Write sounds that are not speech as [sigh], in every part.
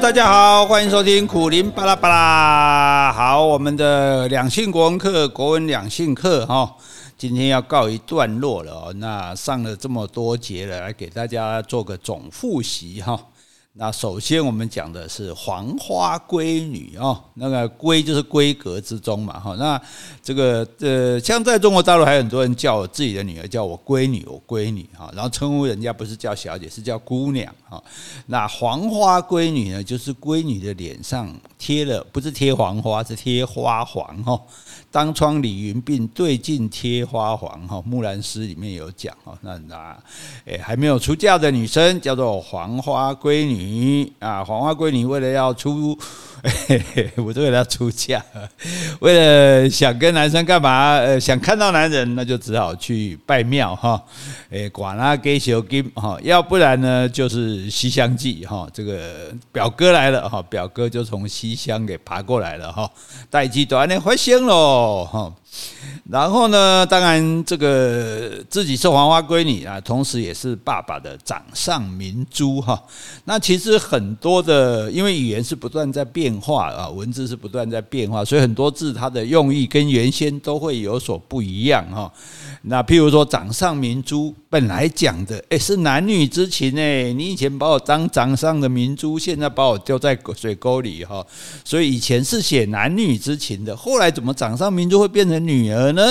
大家好，欢迎收听苦林巴拉巴拉。好，我们的两性国文课，国文两性课哈，今天要告一段落了哦。那上了这么多节了，来给大家做个总复习哈。那首先我们讲的是黄花闺女哦，那个闺就是闺阁之中嘛哈。那这个呃，像在中国大陆还有很多人叫我自己的女儿叫我闺女，我闺女哈，然后称呼人家不是叫小姐，是叫姑娘哈。那黄花闺女呢，就是闺女的脸上贴了，不是贴黄花，是贴花黄哈。当窗理云鬓，对镜贴花黄哈。木兰诗里面有讲哈。那那诶，还没有出嫁的女生叫做黄花闺女你啊。黄花闺女为了要出，[laughs] 我都为了要出嫁，为了想跟男生干嘛？呃，想看到男人，那就只好去拜庙哈。诶，管他给小金哈，要不然呢就是西厢记哈。这个表哥来了哈，表哥就从西厢给爬过来了哈。代际短的发生喽。哈，然后呢，当然这个自己是黄花闺女啊，同时也是爸爸的掌上明珠哈。那其其实很多的，因为语言是不断在变化啊，文字是不断在变化，所以很多字它的用意跟原先都会有所不一样哈。那譬如说掌上明珠，本来讲的诶是男女之情诶，你以前把我当掌上的明珠，现在把我丢在水沟里哈，所以以前是写男女之情的，后来怎么掌上明珠会变成女儿呢？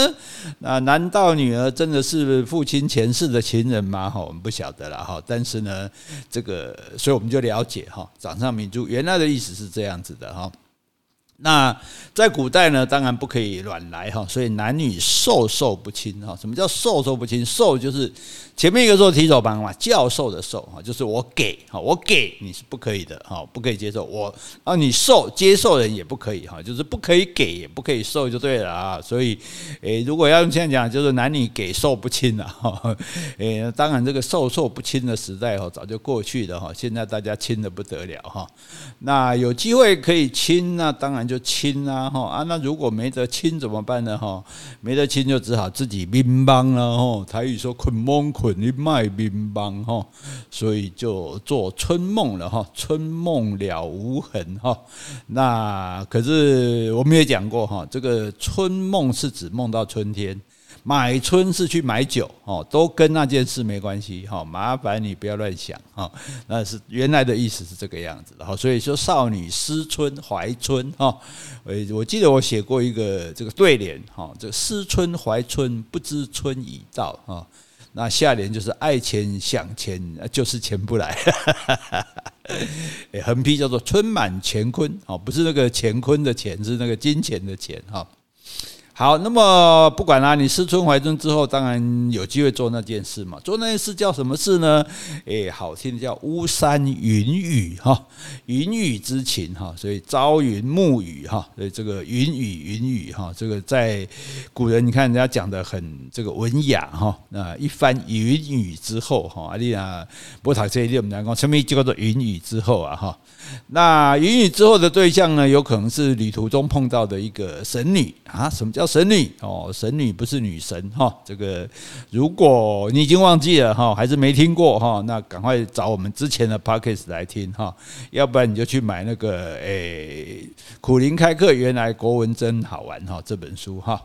那难道女儿真的是父亲前世的情人吗？哈，我们不晓得了哈。但是呢，这个所以我们就了解哈，掌上明珠原来的意思是这样子的哈。那在古代呢，当然不可以乱来哈，所以男女授受不亲哈。什么叫授受不亲？授就是。前面一个做提手旁嘛，教授的授哈，就是我给哈，我给你是不可以的哈，不可以接受我啊，你受接受人也不可以哈，就是不可以给也不可以受就对了啊。所以诶，如果要用这样讲，就是男女给受不亲了哈。诶，当然这个授受不亲的时代哈，早就过去了哈。现在大家亲的不得了哈。那有机会可以亲，那当然就亲啊哈啊。那如果没得亲怎么办呢哈？没得亲就只好自己乒乓了哈。台语说捆蒙。捆一卖乒乓哈，所以就做春梦了哈，春梦了无痕哈。那可是我们也讲过哈，这个春梦是指梦到春天，买春是去买酒哦，都跟那件事没关系哈。麻烦你不要乱想哈，那是原来的意思是这个样子的哈。所以说少女思春怀春哈，诶，我记得我写过一个这个对联哈，这个思春怀春不知春已到哈。那下联就是爱钱想钱，就是钱不来。[laughs] 横批叫做春满乾坤，哦，不是那个乾坤的钱，是那个金钱的钱，哈。好，那么不管啦、你思春怀春之后，当然有机会做那件事嘛。做那件事叫什么事呢？诶，好听的叫巫山云雨哈，云雨之情哈，所以朝云暮雨哈，所以这个云雨云雨哈，这个在古人你看人家讲的很这个文雅哈。那一番云雨之后哈，阿丽啊，波塔这一列我们来讲，什么叫做云雨之后啊哈？那云雨之后的对象呢，有可能是旅途中碰到的一个神女啊？什么叫神女？哦，神女不是女神哈。这个如果你已经忘记了哈，还是没听过哈，那赶快找我们之前的 podcast 来听哈。要不然你就去买那个诶，苦苓开课，原来国文真好玩哈这本书哈。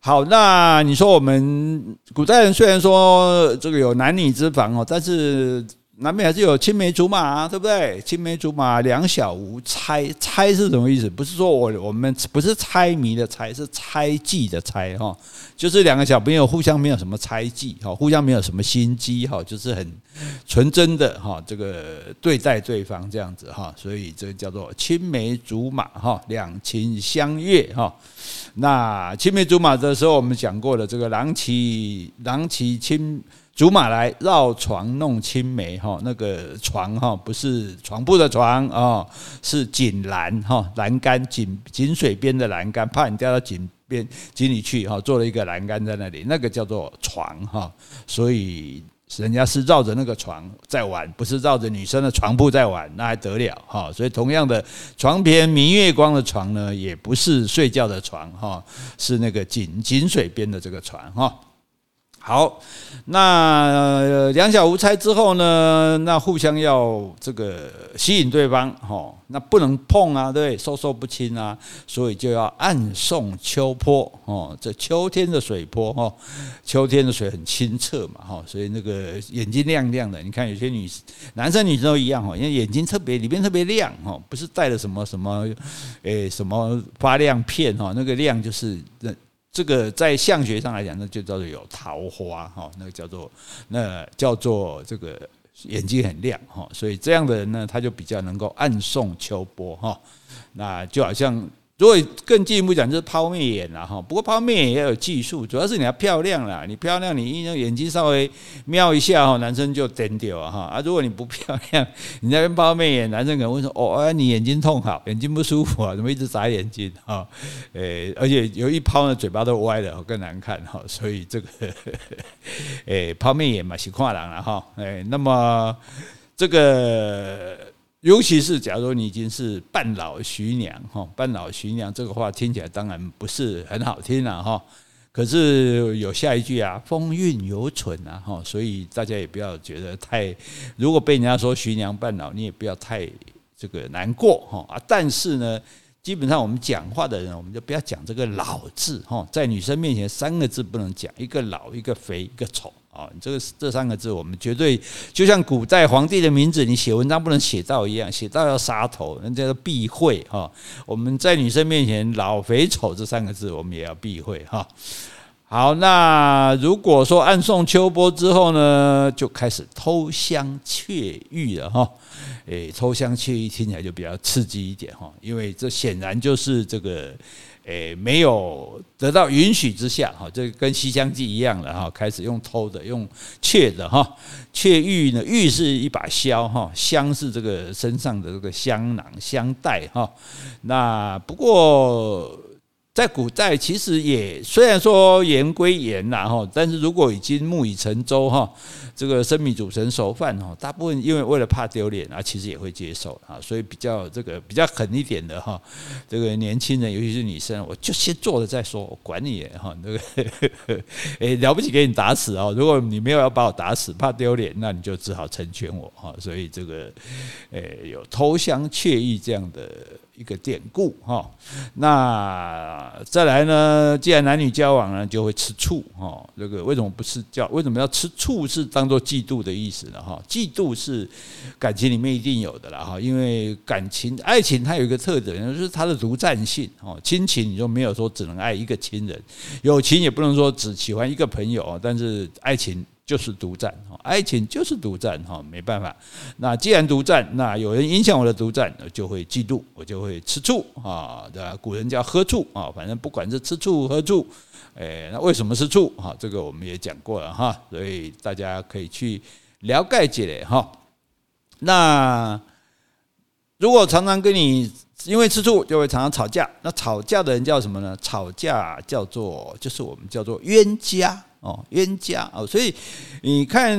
好，那你说我们古代人虽然说这个有男女之防哦，但是。南面还是有青梅竹马，对不对？青梅竹马，两小无猜。猜是什么意思？不是说我我们不是猜谜的猜，是猜忌的猜哈。就是两个小朋友互相没有什么猜忌哈，互相没有什么心机哈，就是很纯真的哈，这个对待对方这样子哈。所以这个叫做青梅竹马哈，两情相悦哈。那青梅竹马的时候，我们讲过了，这个郎骑郎骑青。竹马来绕床弄青梅哈，那个床哈不是床铺的床啊，是井栏哈，栏杆井井水边的栏杆，怕你掉到井边井里去哈，做了一个栏杆在那里，那个叫做床哈，所以人家是绕着那个床在玩，不是绕着女生的床铺在玩，那还得了哈？所以同样的，床边明月光的床呢，也不是睡觉的床哈，是那个井井水边的这个床哈。好，那两小无猜之后呢？那互相要这个吸引对方，哈，那不能碰啊，对，授受不亲啊，所以就要暗送秋波，哦，这秋天的水波，哈，秋天的水很清澈嘛，哈，所以那个眼睛亮亮的，你看有些女男生女生都一样，哈，因为眼睛特别里面特别亮，哈，不是带了什么什么，诶，什么发亮片，哈，那个亮就是那。这个在相学上来讲，那就叫做有桃花哈，那个叫做那叫做这个眼睛很亮哈，所以这样的人呢，他就比较能够暗送秋波哈，那就好像。如果更进一步讲，就是抛媚眼了哈。不过抛媚眼也要有技术，主要是你要漂亮啦。你漂亮，你一用眼睛稍微瞄一下哈，男生就点掉哈。啊，如果你不漂亮，[laughs] 你在那边抛媚眼，男生可能会说：“哦，你眼睛痛好，眼睛不舒服啊，怎么一直眨眼睛啊？”诶，而且有一抛呢，嘴巴都歪了，更难看哈。所以这个 [laughs] 诶，抛媚眼嘛，是看人了哈。诶，那么这个。尤其是假如你已经是半老徐娘哈，半老徐娘这个话听起来当然不是很好听了哈。可是有下一句啊，风韵犹存啊哈，所以大家也不要觉得太，如果被人家说徐娘半老，你也不要太这个难过哈啊。但是呢，基本上我们讲话的人，我们就不要讲这个老字哈，在女生面前三个字不能讲，一个老，一个肥，一个丑。啊，这个这三个字，我们绝对就像古代皇帝的名字，你写文章不能写到一样，写到要杀头，那叫做避讳哈。我们在女生面前老肥丑这三个字，我们也要避讳哈。好，那如果说暗送秋波之后呢，就开始偷香窃玉了哈。诶，偷香窃玉听起来就比较刺激一点哈，因为这显然就是这个。诶，没有得到允许之下，哈，这跟《西厢记》一样的哈，开始用偷的，用窃的哈，窃玉呢，玉是一把箫哈，香是这个身上的这个香囊、香袋哈。那不过。在古代，其实也虽然说言归言呐哈，但是如果已经木已成舟哈，这个生米煮成熟饭哈，大部分因为为了怕丢脸啊，其实也会接受啊，所以比较这个比较狠一点的哈，这个年轻人尤其是女生，我就先做了再说，我管你哈，那个诶了不起给你打死啊，如果你没有要把我打死，怕丢脸，那你就只好成全我哈，所以这个诶有偷香窃玉这样的。一个典故哈，那再来呢？既然男女交往呢，就会吃醋哈。这个为什么不是叫？为什么要吃醋？是当做嫉妒的意思呢？哈，嫉妒是感情里面一定有的了哈。因为感情、爱情它有一个特点，就是它的独占性哦。亲情你就没有说只能爱一个亲人，友情也不能说只喜欢一个朋友，但是爱情。就是独占，爱情就是独占，哈，没办法。那既然独占，那有人影响我的独占，我就会嫉妒，我就会吃醋，啊，对吧？古人叫喝醋，啊，反正不管是吃醋喝醋，诶，那为什么吃醋？哈，这个我们也讲过了，哈，所以大家可以去了解起来，哈。那如果常常跟你因为吃醋，就会常常吵架。那吵架的人叫什么呢？吵架叫做，就是我们叫做冤家。哦，冤家哦，所以你看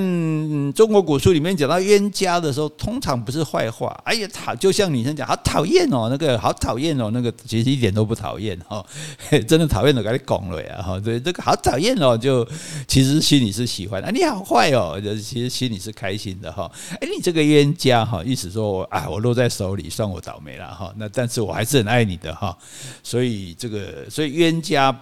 中国古书里面讲到冤家的时候，通常不是坏话。哎呀，讨就像女生讲，好讨厌哦，那个好讨厌哦，那个其实一点都不讨厌哈，[laughs] 真的讨厌的给你拱了呀哈。对，这个好讨厌哦，就其实心里是喜欢啊，你好坏哦，就其实心里是开心的哈。哎，你这个冤家哈，意思说啊，我落在手里算我倒霉了哈。那但是我还是很爱你的哈，所以这个所以冤家。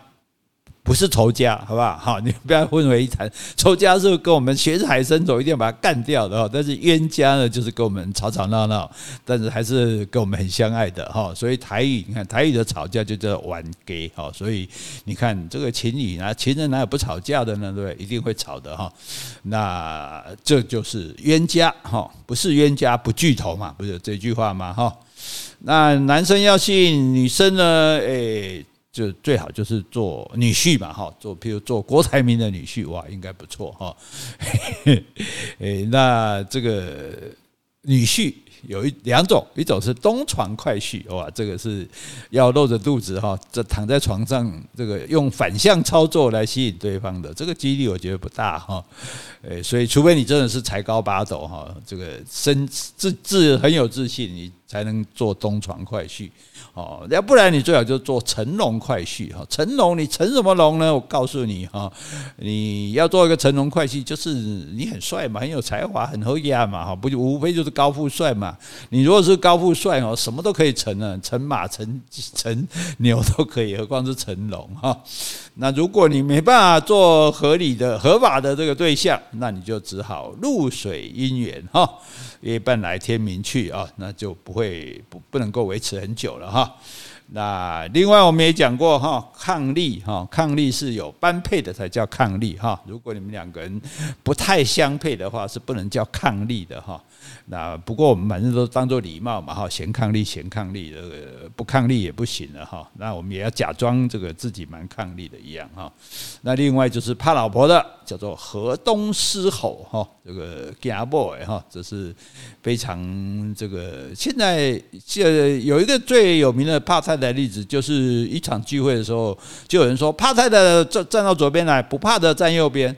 不是仇家，好不好？好，你不要混为一谈。仇家是跟我们血海深仇，一定要把他干掉的哈。但是冤家呢，就是跟我们吵吵闹闹，但是还是跟我们很相爱的哈。所以台语，你看台语的吵架就叫冤家哈。所以你看这个情侣啊，情人哪有不吵架的呢？对不对？一定会吵的哈。那这就是冤家哈，不是冤家不聚头嘛，不是这句话吗？哈。那男生要吸引女生呢？诶。就最好就是做女婿嘛，哈，做譬如做郭台铭的女婿，哇，应该不错哈。[laughs] 诶，那这个女婿有一两种，一种是东床快婿，哇，这个是要露着肚子哈，这躺在床上，这个用反向操作来吸引对方的，这个几率我觉得不大哈。诶，所以除非你真的是才高八斗哈，这个身自自很有自信，你才能做东床快婿。哦，要不然你最好就做乘龙快婿哈。乘龙，你乘什么龙呢？我告诉你哈，你要做一个乘龙快婿，就是你很帅嘛，很有才华，很厚雅嘛哈，不就无非就是高富帅嘛。你如果是高富帅哦，什么都可以乘啊，乘马、乘乘牛都可以，何况是乘龙哈。那如果你没办法做合理的、合法的这个对象，那你就只好露水姻缘哈。夜半来天明去啊，那就不会不不能够维持很久了哈。那另外我们也讲过哈，伉俪哈，伉俪是有般配的才叫伉俪哈。如果你们两个人不太相配的话，是不能叫伉俪的哈。那不过我们反正都当做礼貌嘛哈，嫌伉俪嫌伉俪，这个不伉俪也不行了哈。那我们也要假装这个自己蛮伉俪的一样哈。那另外就是怕老婆的，叫做河东狮吼哈，这个 gay boy 哈，这是非常这个现在现有一个最有名的怕太的例子，就是一场聚会的时候，就有人说怕太太的站站到左边来，不怕的站右边。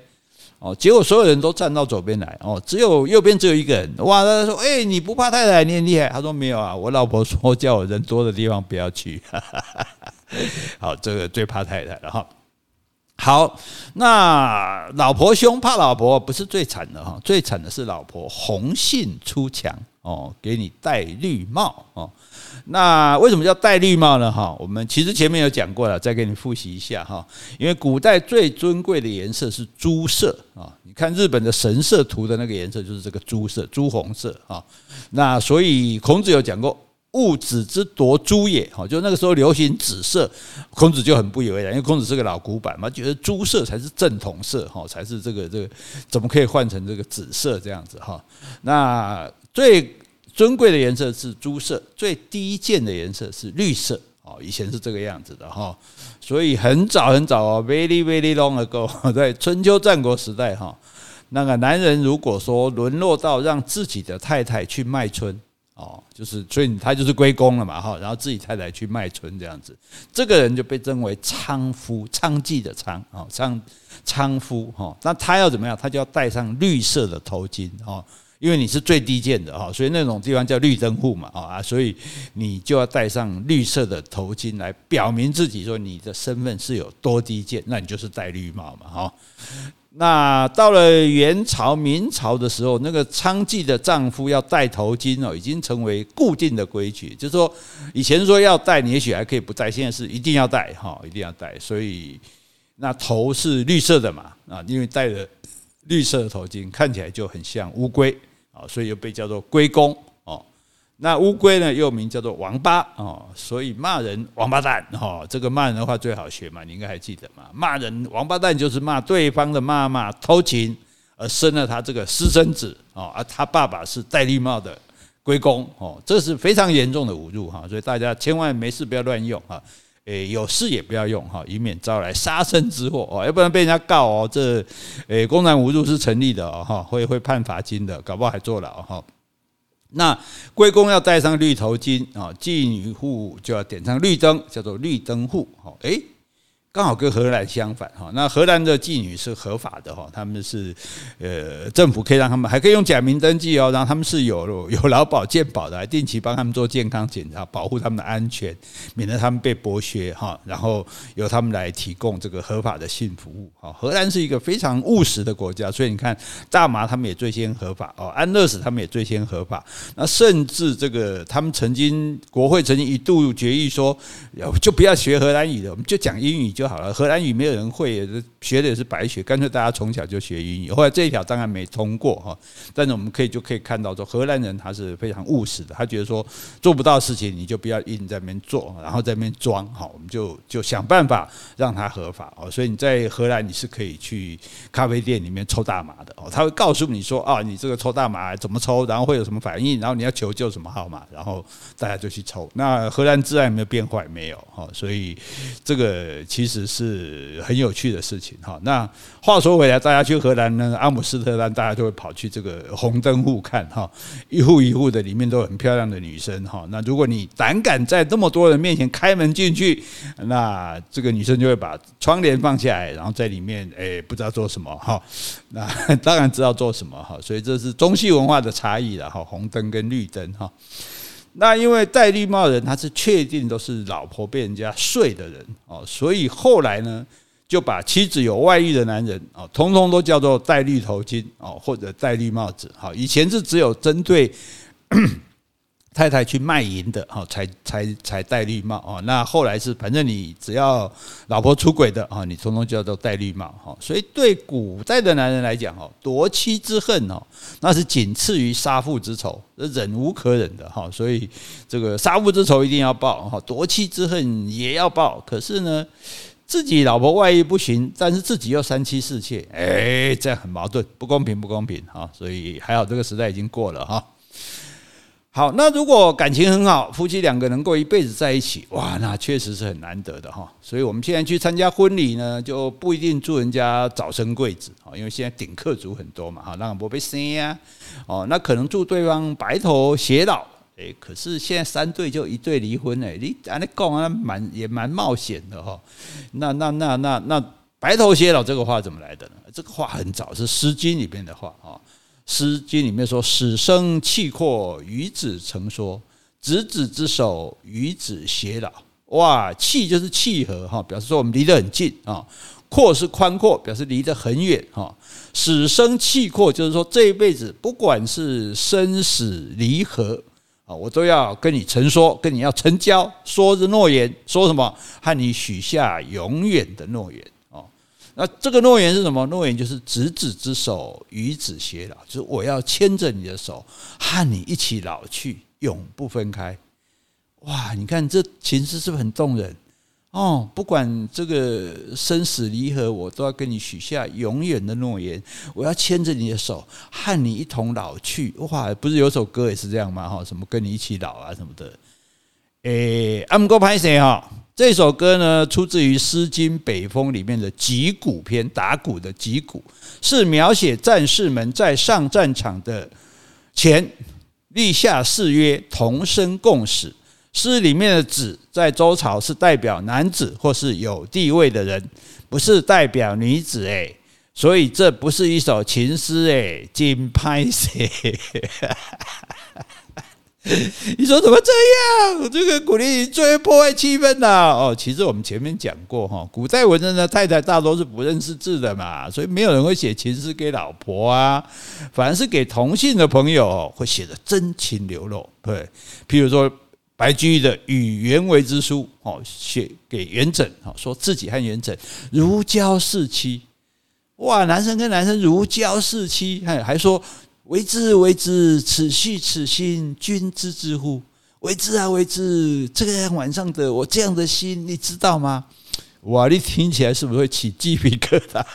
哦，结果所有人都站到左边来，哦，只有右边只有一个人。哇，他说：“哎，你不怕太太，你很厉害。”他说：“没有啊，我老婆说叫我人多的地方不要去。[laughs] ”好，这个最怕太太了哈。好，那老婆凶怕老婆不是最惨的哈，最惨的是老婆红杏出墙哦，给你戴绿帽哦。那为什么叫戴绿帽呢？哈，我们其实前面有讲过了，再给你复习一下哈。因为古代最尊贵的颜色是朱色啊，你看日本的神社图的那个颜色就是这个朱色，朱红色啊。那所以孔子有讲过“物子之夺朱也”，哈，就那个时候流行紫色，孔子就很不以为然，因为孔子是个老古板嘛，觉得朱色才是正统色，哈，才是这个这个怎么可以换成这个紫色这样子哈？那最尊贵的颜色是朱色，最低贱的颜色是绿色哦。以前是这个样子的哈，所以很早很早哦，very very long ago，[laughs] 在春秋战国时代哈，那个男人如果说沦落到让自己的太太去卖春哦，就是所以他就是归公了嘛哈，然后自己太太去卖春这样子，这个人就被称为娼夫，娼妓的娼啊，娼娼夫哈。那他要怎么样？他就要戴上绿色的头巾哈。因为你是最低贱的哈，所以那种地方叫绿灯户嘛啊，所以你就要戴上绿色的头巾来表明自己说你的身份是有多低贱，那你就是戴绿帽嘛哈。那到了元朝、明朝的时候，那个娼妓的丈夫要戴头巾哦，已经成为固定的规矩，就是说以前说要戴，你也许还可以不戴，现在是一定要戴哈，一定要戴。所以那头是绿色的嘛啊，因为戴了绿色的头巾，看起来就很像乌龟。所以又被叫做龟公哦。那乌龟呢，又名叫做王八哦。所以骂人王八蛋哦，这个骂人的话最好学嘛，你应该还记得嘛？骂人王八蛋就是骂对方的妈妈偷情，而生了他这个私生子哦。而他爸爸是戴绿帽的龟公哦，这是非常严重的侮辱哈。所以大家千万没事不要乱用哈。诶，有事也不要用哈，以免招来杀身之祸哦，要不然被人家告哦。这诶，公然侮辱是成立的哦，哈，会会判罚金的，搞不好还坐牢哈。那归公要戴上绿头巾啊，妓女户就要点上绿灯，叫做绿灯户。哈，诶。刚好跟荷兰相反哈，那荷兰的妓女是合法的哈，他们是呃政府可以让他们还可以用假名登记哦，然后他们是有有劳保健保的，定期帮他们做健康检查，保护他们的安全，免得他们被剥削哈，然后由他们来提供这个合法的性服务哈。荷兰是一个非常务实的国家，所以你看大麻他们也最先合法哦，安乐死他们也最先合法，那甚至这个他们曾经国会曾经一度决议说，就不要学荷兰语了，我们就讲英语。就好了，荷兰语没有人会，学的也是白学，干脆大家从小就学英语。后来这一条当然没通过哈，但是我们可以就可以看到说，荷兰人他是非常务实的，他觉得说做不到事情你就不要硬在那边做，然后在那边装哈，我们就就想办法让它合法哦。所以你在荷兰你是可以去咖啡店里面抽大麻的哦，他会告诉你说啊，你这个抽大麻怎么抽，然后会有什么反应，然后你要求救什么号码，然后大家就去抽。那荷兰治安有没有变坏？没有哈，所以这个其实。其实是很有趣的事情哈。那话说回来，大家去荷兰呢，阿姆斯特丹，大家都会跑去这个红灯户看哈，一户一户的里面都很漂亮的女生哈。那如果你胆敢在这么多人面前开门进去，那这个女生就会把窗帘放下来，然后在里面诶不知道做什么哈。那当然知道做什么哈，所以这是中西文化的差异了哈，红灯跟绿灯哈。那因为戴绿帽的人，他是确定都是老婆被人家睡的人哦，所以后来呢，就把妻子有外遇的男人哦，通通都叫做戴绿头巾哦，或者戴绿帽子。好，以前是只有针对。太太去卖淫的哦，才才才戴绿帽哦。那后来是，反正你只要老婆出轨的啊，你通通叫做戴绿帽哈。所以对古代的男人来讲哦，夺妻之恨哦，那是仅次于杀父之仇，忍无可忍的哈。所以这个杀父之仇一定要报哈，夺妻之恨也要报。可是呢，自己老婆外遇不行，但是自己又三妻四妾，哎，这样很矛盾，不公平，不公平哈。所以还好，这个时代已经过了哈。好，那如果感情很好，夫妻两个能够一辈子在一起，哇，那确实是很难得的哈。所以我们现在去参加婚礼呢，就不一定祝人家早生贵子，因为现在顶客族很多嘛，哈，让不被生呀，哦，那可能祝对方白头偕老，诶，可是现在三对就一对离婚，诶，你按你讲啊，蛮也蛮冒险的哈。那那那那那白头偕老这个话怎么来的呢？这个话很早，是《诗经》里面的话啊。《诗经》里面说：“始生契阔，与子成说，执子之手，与子偕老。”哇，契就是契合哈，表示说我们离得很近啊；阔是宽阔，表示离得很远哈。始生契阔就是说这一辈子不管是生死离合啊，我都要跟你成说，跟你要成交，说着诺言，说什么？和你许下永远的诺言。那这个诺言是什么？诺言就是执子之手，与子偕老，就是我要牵着你的手，和你一起老去，永不分开。哇，你看这情诗是不是很动人？哦，不管这个生死离合，我都要跟你许下永远的诺言。我要牵着你的手，和你一同老去。哇，不是有首歌也是这样吗？哈，什么跟你一起老啊什么的。诶，阿姆哥拍谁哈？这首歌呢，出自于《诗经·北风》里面的《击鼓篇》，打鼓的击鼓，是描写战士们在上战场的前立下誓约，同生共死。诗里面的“子”在周朝是代表男子或是有地位的人，不是代表女子诶，所以这不是一首情诗诶，金拍谢。[laughs] [laughs] 你说怎么这样？这个鼓励最破坏气氛了哦。其实我们前面讲过哈，古代文人的太太大多是不认识字的嘛，所以没有人会写情诗给老婆啊，反而是给同性的朋友会写的真情流露。对，譬如说白居易的《与袁维之书》哦，写给元稹哦，说自己和元稹如胶似漆。哇，男生跟男生如胶似漆，还还说。为之为之，此须此心，君知之乎？为之啊，为之！这个晚上的我这样的心，你知道吗？哇，你听起来是不是会起鸡皮疙瘩？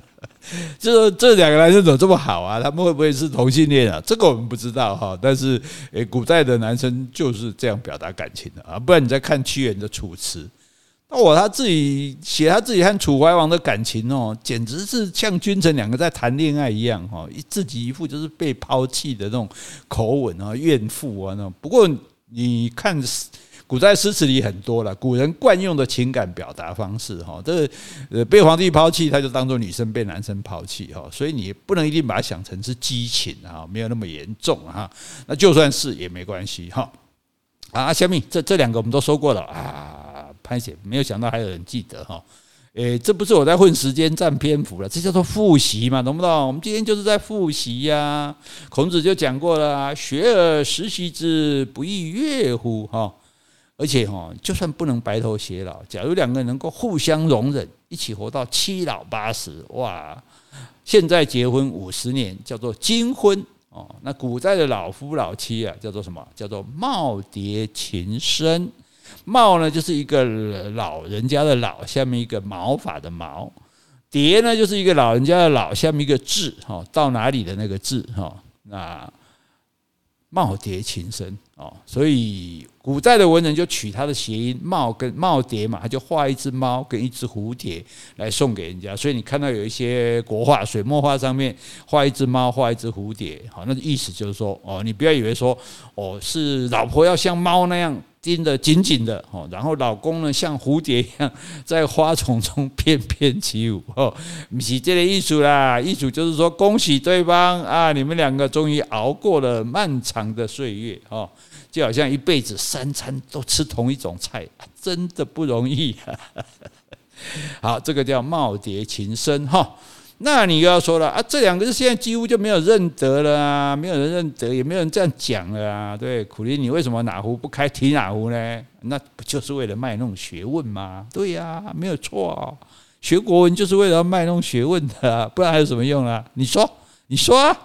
[laughs] 就说这两个男生怎么这么好啊？他们会不会是同性恋啊？这个我们不知道哈。但是，诶，古代的男生就是这样表达感情的啊。不然你再看屈原的《楚辞》。那我他自己写他自己和楚怀王的感情哦，简直是像君臣两个在谈恋爱一样哈，自己一副就是被抛弃的那种口吻啊，怨妇啊那种。不过你看古代诗词里很多了，古人惯用的情感表达方式哈，这呃被皇帝抛弃，他就当做女生被男生抛弃哈，所以你不能一定把它想成是激情啊，没有那么严重哈。那就算是也没关系哈。啊，小米，这这两个我们都说过了啊。拍写没有想到还有人记得哈，诶，这不是我在混时间占篇幅了，这叫做复习嘛，懂不懂？我们今天就是在复习呀。孔子就讲过了，学而时习之，不亦说乎？哈，而且哈，就算不能白头偕老，假如两个人能够互相容忍，一起活到七老八十，哇！现在结婚五十年叫做金婚哦，那古代的老夫老妻啊，叫做什么？叫做耄耋情深。茂呢，就是一个老人家的老，下面一个毛发的毛；蝶呢，就是一个老人家的老，下面一个字，哈，到哪里的那个字，哈。那茂蝶情深哦，所以古代的文人就取他的谐音“耄”跟“耄耋”嘛，他就画一只猫跟一只蝴蝶来送给人家。所以你看到有一些国画、水墨画上面画一只猫、画一只蝴蝶，好，那意思就是说，哦，你不要以为说，哦，是老婆要像猫那样。盯得紧紧的哦，然后老公呢，像蝴蝶一样在花丛中翩翩起舞哦，不是这个艺术啦，艺术就是说恭喜对方啊，你们两个终于熬过了漫长的岁月哦，就好像一辈子三餐都吃同一种菜，[laughs] 真的不容易。[laughs] 好，这个叫耄耋情深哈。那你又要说了啊，这两个字现在几乎就没有认得了啊，没有人认得，也没有人这样讲了啊。对，苦力，你为什么哪壶不开提哪壶呢？那不就是为了卖弄学问吗？对呀，没有错，学国文就是为了卖弄学问的啊，不然还有什么用啊？你说。你说啊，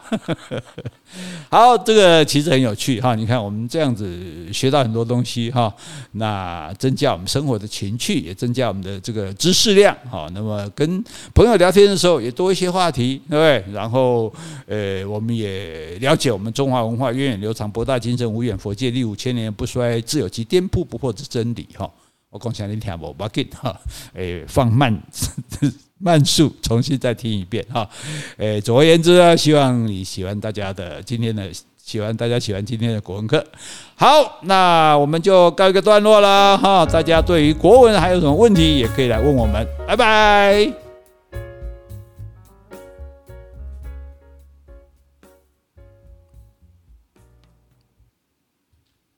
[laughs] 好，这个其实很有趣哈。你看我们这样子学到很多东西哈，那增加我们生活的情趣，也增加我们的这个知识量哈。那么跟朋友聊天的时候也多一些话题，对不对？然后呃，我们也了解我们中华文化源远流长、博大精深、无远弗届、历五千年不衰、自有其颠扑不破之真理哈。我讲起来你听不？不要紧哈，诶，放慢。慢速重新再听一遍哈，诶，总而言之呢，希望你喜欢大家的今天的，喜欢大家喜欢今天的国文课。好，那我们就告一个段落了哈。大家对于国文还有什么问题，也可以来问我们。拜拜。